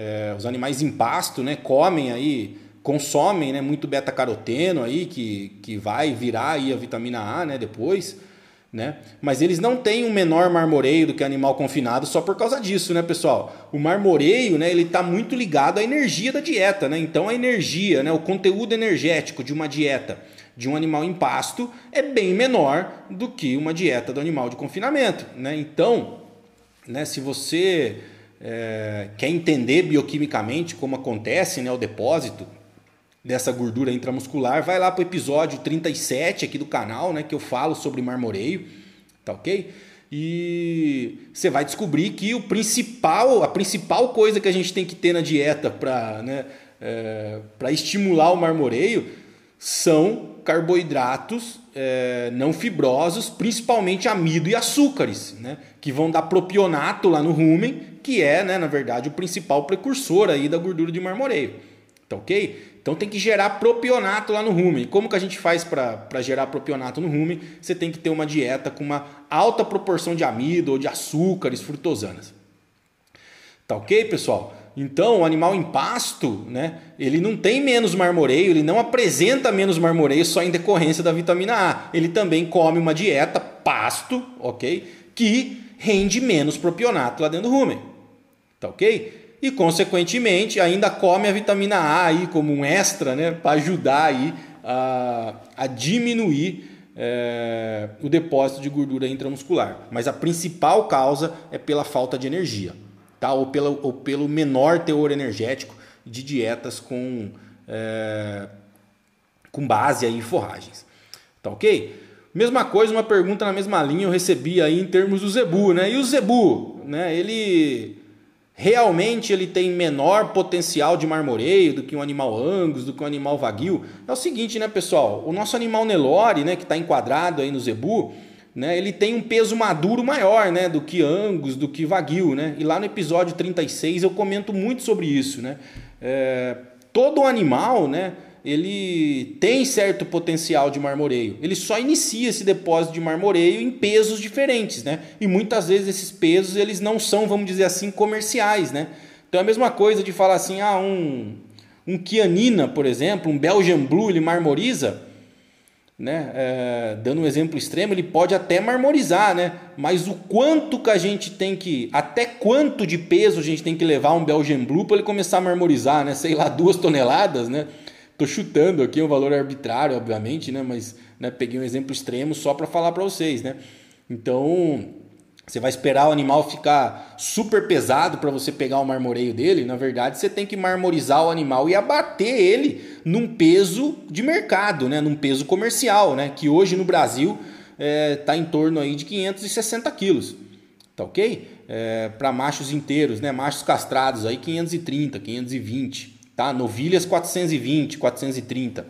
é, os animais em pasto, né, comem aí, consomem, né, muito beta-caroteno aí que, que vai virar aí a vitamina A, né, depois, né? Mas eles não têm um menor marmoreio do que animal confinado só por causa disso, né, pessoal? O marmoreio, né, ele está muito ligado à energia da dieta, né? Então a energia, né, o conteúdo energético de uma dieta de um animal em pasto é bem menor do que uma dieta do animal de confinamento, né? Então, né, se você é, quer entender bioquimicamente como acontece né, o depósito dessa gordura intramuscular, vai lá para o episódio 37 aqui do canal, né, que eu falo sobre marmoreio, tá ok? E você vai descobrir que o principal, a principal coisa que a gente tem que ter na dieta para né, é, estimular o marmoreio são carboidratos é, não fibrosos, principalmente amido e açúcares, né, que vão dar propionato lá no rumen que é, né, na verdade, o principal precursor aí da gordura de marmoreio. Tá ok? Então tem que gerar propionato lá no rumen. Como que a gente faz para gerar propionato no rumen? Você tem que ter uma dieta com uma alta proporção de amido ou de açúcares, frutosanas. Tá ok, pessoal? Então, o animal em pasto, né, ele não tem menos marmoreio, ele não apresenta menos marmoreio só em decorrência da vitamina A. Ele também come uma dieta pasto, ok? Que rende menos propionato lá dentro do rumen. Tá ok? E consequentemente ainda come a vitamina A aí como um extra, né? Para ajudar aí a, a diminuir é, o depósito de gordura intramuscular. Mas a principal causa é pela falta de energia, tá? Ou, pela, ou pelo menor teor energético de dietas com é, com base aí em forragens. Tá ok? Mesma coisa, uma pergunta na mesma linha eu recebi aí em termos do zebu, né? E o zebu, né? Ele realmente ele tem menor potencial de marmoreio do que um animal angus, do que um animal vaguio. É o seguinte, né, pessoal? O nosso animal Nelore, né, que está enquadrado aí no zebu, né, ele tem um peso maduro maior, né, do que angus, do que vaguio, né? E lá no episódio 36 eu comento muito sobre isso, né? É, todo animal, né, ele tem certo potencial de marmoreio. Ele só inicia esse depósito de marmoreio em pesos diferentes, né? E muitas vezes esses pesos eles não são, vamos dizer assim, comerciais, né? Então é a mesma coisa de falar assim, ah, um um Kianina, por exemplo, um Belgian Blue, ele marmoriza, né? É, dando um exemplo extremo, ele pode até marmorizar, né? Mas o quanto que a gente tem que, até quanto de peso a gente tem que levar um Belgian Blue para ele começar a marmorizar, né? Sei lá, duas toneladas, né? Tô chutando aqui um valor arbitrário, obviamente, né? Mas né, peguei um exemplo extremo só para falar para vocês, né? Então, você vai esperar o animal ficar super pesado para você pegar o marmoreio dele? Na verdade, você tem que marmorizar o animal e abater ele num peso de mercado, né? Num peso comercial, né? Que hoje no Brasil está é, tá em torno aí de 560 quilos, tá ok? É, para machos inteiros, né? Machos castrados aí 530, 520 tá? Novilhas 420, 430,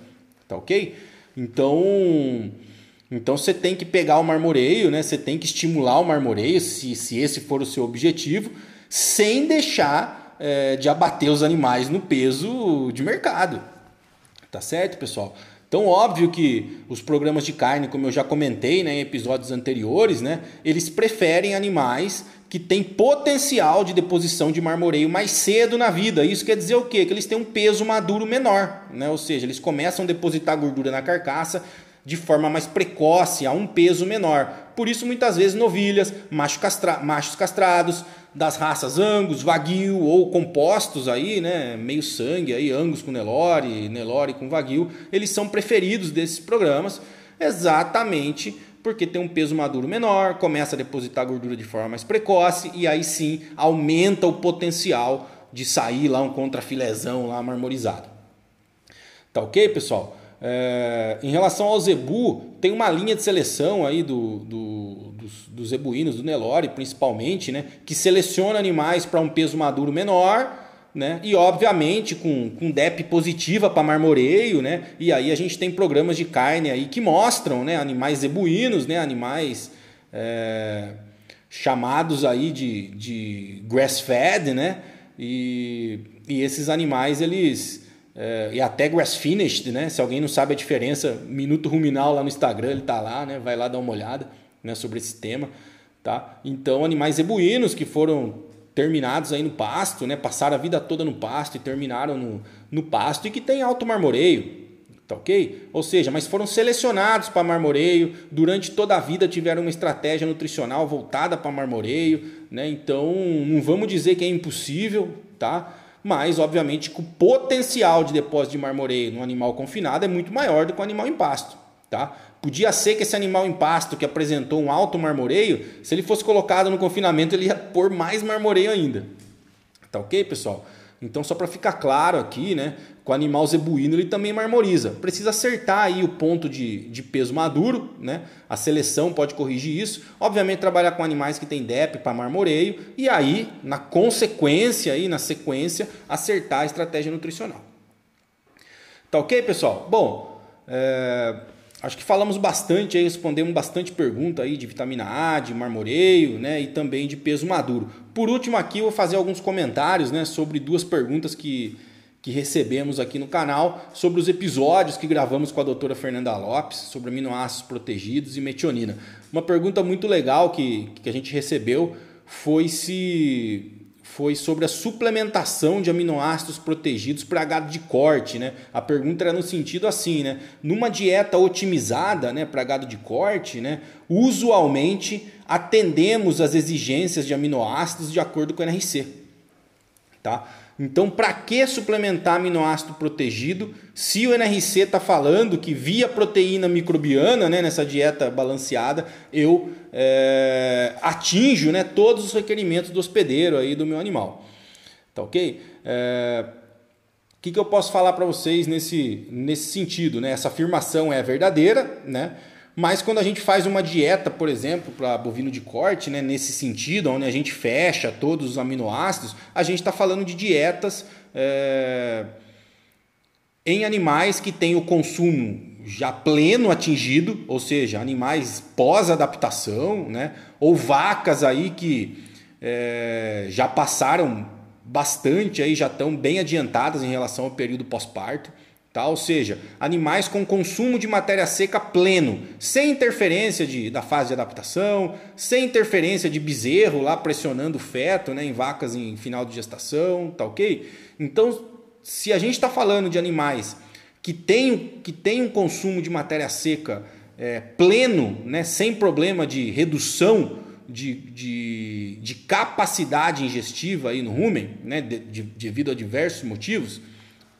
tá ok? Então, então você tem que pegar o marmoreio, né? Você tem que estimular o marmoreio, se, se esse for o seu objetivo, sem deixar é, de abater os animais no peso de mercado, tá certo, pessoal? Então, óbvio que os programas de carne, como eu já comentei né, em episódios anteriores, né, eles preferem animais que têm potencial de deposição de marmoreio mais cedo na vida. Isso quer dizer o quê? Que eles têm um peso maduro menor, né? ou seja, eles começam a depositar gordura na carcaça de forma mais precoce, a um peso menor. Por isso, muitas vezes, novilhas, macho castra machos castrados, das raças Angus, Wagyu ou compostos aí, né, meio sangue aí, Angus com Nelore, Nelore com Wagyu, eles são preferidos desses programas exatamente porque tem um peso maduro menor, começa a depositar gordura de forma mais precoce e aí sim aumenta o potencial de sair lá um contrafilezão lá marmorizado. Tá ok, pessoal? É, em relação ao zebu, tem uma linha de seleção aí do, do, dos, dos zebuínos, do Nelore principalmente, né, que seleciona animais para um peso maduro menor, né, e obviamente com, com DEP positiva para marmoreio, né, e aí a gente tem programas de carne aí que mostram né, animais zebuínos, né, animais é, chamados aí de, de grass-fed, né, e, e esses animais eles é, e até grass finished, né? Se alguém não sabe a diferença, Minuto Ruminal lá no Instagram, ele tá lá, né? Vai lá dar uma olhada, né, sobre esse tema, tá? Então, animais zebuínos que foram terminados aí no pasto, né? Passaram a vida toda no pasto e terminaram no, no pasto e que tem alto marmoreio, tá ok? Ou seja, mas foram selecionados para marmoreio, durante toda a vida tiveram uma estratégia nutricional voltada para marmoreio, né? Então, não vamos dizer que é impossível, tá? Mas obviamente que o potencial de depósito de marmoreio no animal confinado é muito maior do que o animal em pasto. Tá? Podia ser que esse animal em pasto que apresentou um alto marmoreio, se ele fosse colocado no confinamento, ele ia pôr mais marmoreio ainda. Tá ok, pessoal? Então, só para ficar claro aqui, né, com o animal zebuíno ele também marmoriza. Precisa acertar aí o ponto de, de peso maduro, né? A seleção pode corrigir isso. Obviamente, trabalhar com animais que têm DEP para marmoreio e aí, na consequência, aí, na sequência, acertar a estratégia nutricional. Tá ok, pessoal? Bom, é, Acho que falamos bastante aí, respondemos bastante pergunta aí de vitamina A, de marmoreio, né, e também de peso maduro. Por último aqui eu vou fazer alguns comentários, né, sobre duas perguntas que, que recebemos aqui no canal sobre os episódios que gravamos com a doutora Fernanda Lopes sobre aminoácidos protegidos e metionina. Uma pergunta muito legal que, que a gente recebeu foi se foi sobre a suplementação de aminoácidos protegidos para gado de corte, né? A pergunta era no sentido assim, né? Numa dieta otimizada, né, para gado de corte, né, usualmente atendemos às exigências de aminoácidos de acordo com o NRC, tá? Então, para que suplementar aminoácido protegido se o NRC está falando que via proteína microbiana, né, nessa dieta balanceada, eu é, atinjo né, todos os requerimentos do hospedeiro aí do meu animal? Tá ok? É, O que, que eu posso falar para vocês nesse, nesse sentido? Né? Essa afirmação é verdadeira, né? Mas quando a gente faz uma dieta, por exemplo, para bovino de corte, né? nesse sentido, onde a gente fecha todos os aminoácidos, a gente está falando de dietas é, em animais que têm o consumo já pleno atingido, ou seja, animais pós-adaptação, né? ou vacas aí que é, já passaram bastante, aí já estão bem adiantadas em relação ao período pós-parto. Tá? Ou seja, animais com consumo de matéria seca pleno, sem interferência de, da fase de adaptação, sem interferência de bezerro lá pressionando o feto né, em vacas em final de gestação, tá ok? Então, se a gente está falando de animais que têm que tem um consumo de matéria seca é, pleno, né, sem problema de redução de, de, de capacidade ingestiva aí no rumen, né, de, de, devido a diversos motivos,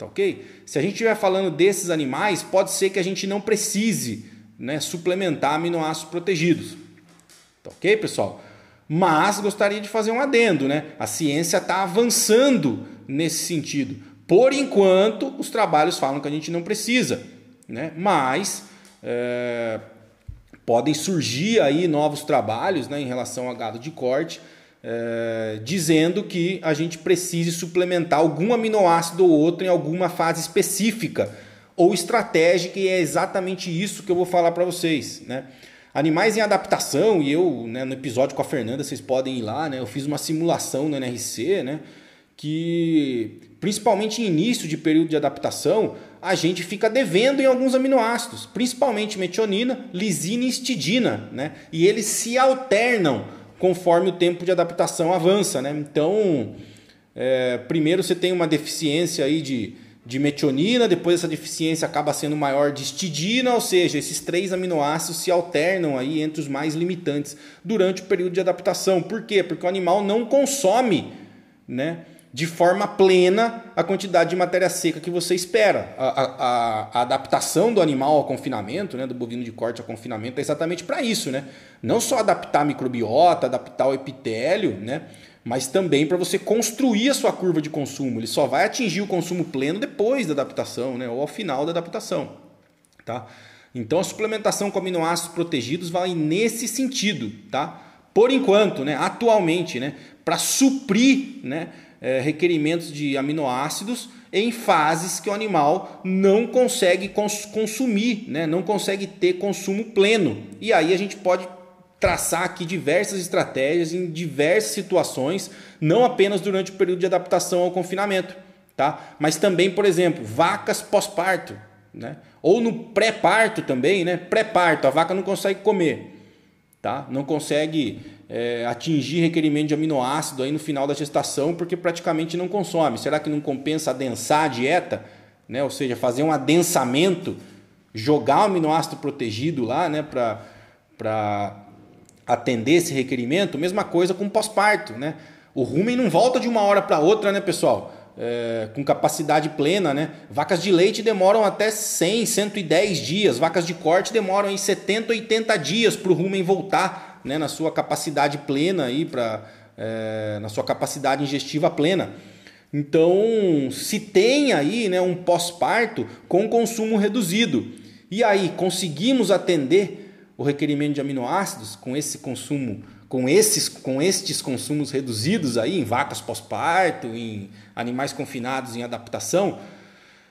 tá ok? Se a gente estiver falando desses animais, pode ser que a gente não precise né, suplementar aminoácidos protegidos, tá ok, pessoal? Mas gostaria de fazer um adendo, né? A ciência está avançando nesse sentido. Por enquanto, os trabalhos falam que a gente não precisa, né? Mas é, podem surgir aí novos trabalhos né, em relação a gado de corte, é, dizendo que a gente precise suplementar algum aminoácido ou outro em alguma fase específica ou estratégica, e é exatamente isso que eu vou falar para vocês. Né? Animais em adaptação, e eu, né, no episódio com a Fernanda, vocês podem ir lá, né, eu fiz uma simulação no NRC, né, que principalmente em início de período de adaptação, a gente fica devendo em alguns aminoácidos, principalmente metionina, lisina e histidina, né? E eles se alternam conforme o tempo de adaptação avança, né? Então, é, primeiro você tem uma deficiência aí de, de metionina, depois essa deficiência acaba sendo maior de histidina, ou seja, esses três aminoácidos se alternam aí entre os mais limitantes durante o período de adaptação. Por quê? Porque o animal não consome, né? De forma plena a quantidade de matéria seca que você espera. A, a, a adaptação do animal ao confinamento, né, do bovino de corte ao confinamento, é exatamente para isso. Né? Não só adaptar a microbiota, adaptar o epitélio, né, mas também para você construir a sua curva de consumo. Ele só vai atingir o consumo pleno depois da adaptação, né, ou ao final da adaptação. Tá? Então a suplementação com aminoácidos protegidos vai nesse sentido. Tá? Por enquanto, né, atualmente, né, para suprir né, é, requerimentos de aminoácidos em fases que o animal não consegue cons consumir, né? não consegue ter consumo pleno. E aí a gente pode traçar aqui diversas estratégias em diversas situações, não apenas durante o período de adaptação ao confinamento, tá? Mas também, por exemplo, vacas pós-parto, né? Ou no pré-parto também, né? Pré-parto, a vaca não consegue comer, tá? Não consegue é, atingir requerimento de aminoácido aí no final da gestação, porque praticamente não consome. Será que não compensa adensar a dieta? Né? Ou seja, fazer um adensamento, jogar o aminoácido protegido lá né? para atender esse requerimento? Mesma coisa com pós-parto. Né? O rumen não volta de uma hora para outra, né, pessoal? É, com capacidade plena, né? Vacas de leite demoram até 100, 110 dias. Vacas de corte demoram em 70, 80 dias para o rumen voltar né, na sua capacidade plena aí para é, na sua capacidade ingestiva plena. Então, se tem aí né, um pós-parto com consumo reduzido, e aí conseguimos atender o requerimento de aminoácidos com esse consumo, com esses, com estes consumos reduzidos aí em vacas pós-parto, em animais confinados em adaptação,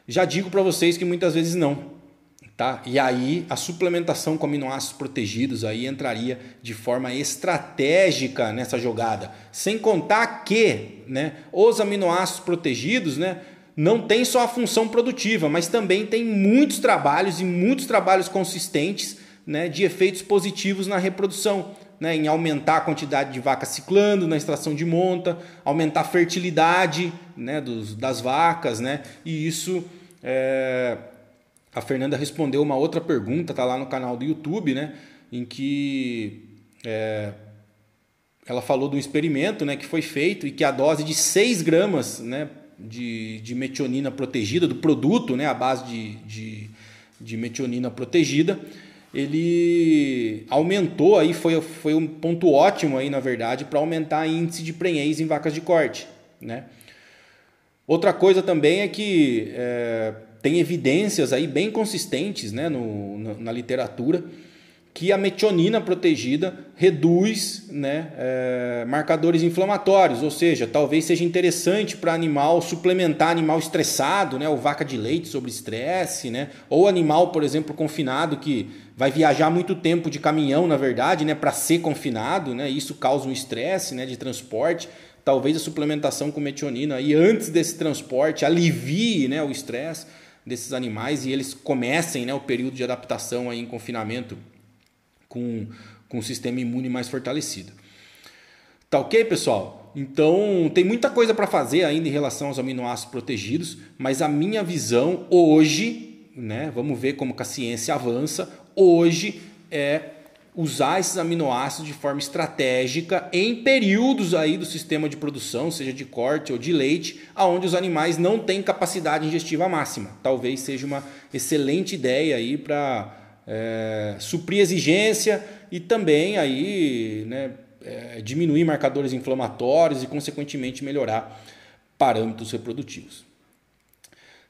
já digo para vocês que muitas vezes não. Tá? E aí a suplementação com aminoácidos protegidos aí entraria de forma estratégica nessa jogada. Sem contar que né, os aminoácidos protegidos né, não tem só a função produtiva, mas também tem muitos trabalhos e muitos trabalhos consistentes né, de efeitos positivos na reprodução. Né, em aumentar a quantidade de vacas ciclando na extração de monta, aumentar a fertilidade né, dos, das vacas, né, e isso é, a Fernanda respondeu uma outra pergunta, tá lá no canal do YouTube, né? Em que é, ela falou do experimento né, que foi feito e que a dose de 6 gramas né, de, de metionina protegida, do produto, né, a base de, de, de metionina protegida, ele aumentou aí, foi, foi um ponto ótimo aí, na verdade, para aumentar índice de prenhez em vacas de corte. Né? Outra coisa também é que é, tem evidências aí bem consistentes né, no, na literatura que a metionina protegida reduz né, é, marcadores inflamatórios, ou seja, talvez seja interessante para animal suplementar animal estressado, né, ou vaca de leite sobre estresse, né, ou animal, por exemplo, confinado que vai viajar muito tempo de caminhão, na verdade, né, para ser confinado, né, isso causa um estresse né, de transporte. Talvez a suplementação com metionina aí antes desse transporte alivie né, o estresse desses animais e eles comecem né, o período de adaptação aí em confinamento com, com sistema imune mais fortalecido. Tá ok, pessoal? Então, tem muita coisa para fazer ainda em relação aos aminoácidos protegidos, mas a minha visão hoje, né, vamos ver como a ciência avança, hoje é usar esses aminoácidos de forma estratégica em períodos aí do sistema de produção, seja de corte ou de leite, aonde os animais não têm capacidade digestiva máxima. Talvez seja uma excelente ideia aí para é, suprir exigência e também aí, né, é, diminuir marcadores inflamatórios e, consequentemente, melhorar parâmetros reprodutivos.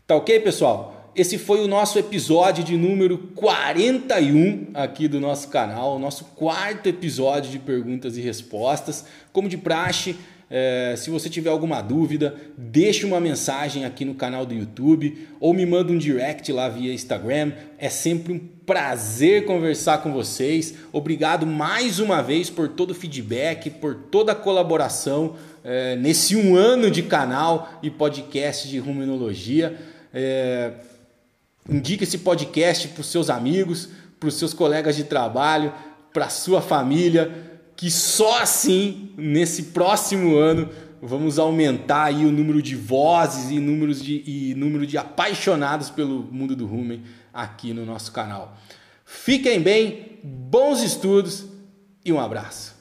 Tá ok, pessoal? Esse foi o nosso episódio de número 41 aqui do nosso canal, o nosso quarto episódio de perguntas e respostas. Como de praxe, é, se você tiver alguma dúvida, deixe uma mensagem aqui no canal do YouTube ou me manda um direct lá via Instagram. É sempre um prazer conversar com vocês. Obrigado mais uma vez por todo o feedback, por toda a colaboração é, nesse um ano de canal e podcast de ruminologia. É, indique esse podcast para os seus amigos, para os seus colegas de trabalho, para a sua família que só assim, nesse próximo ano, vamos aumentar aí o número de vozes e, números de, e número de apaixonados pelo mundo do rumen aqui no nosso canal. Fiquem bem, bons estudos e um abraço.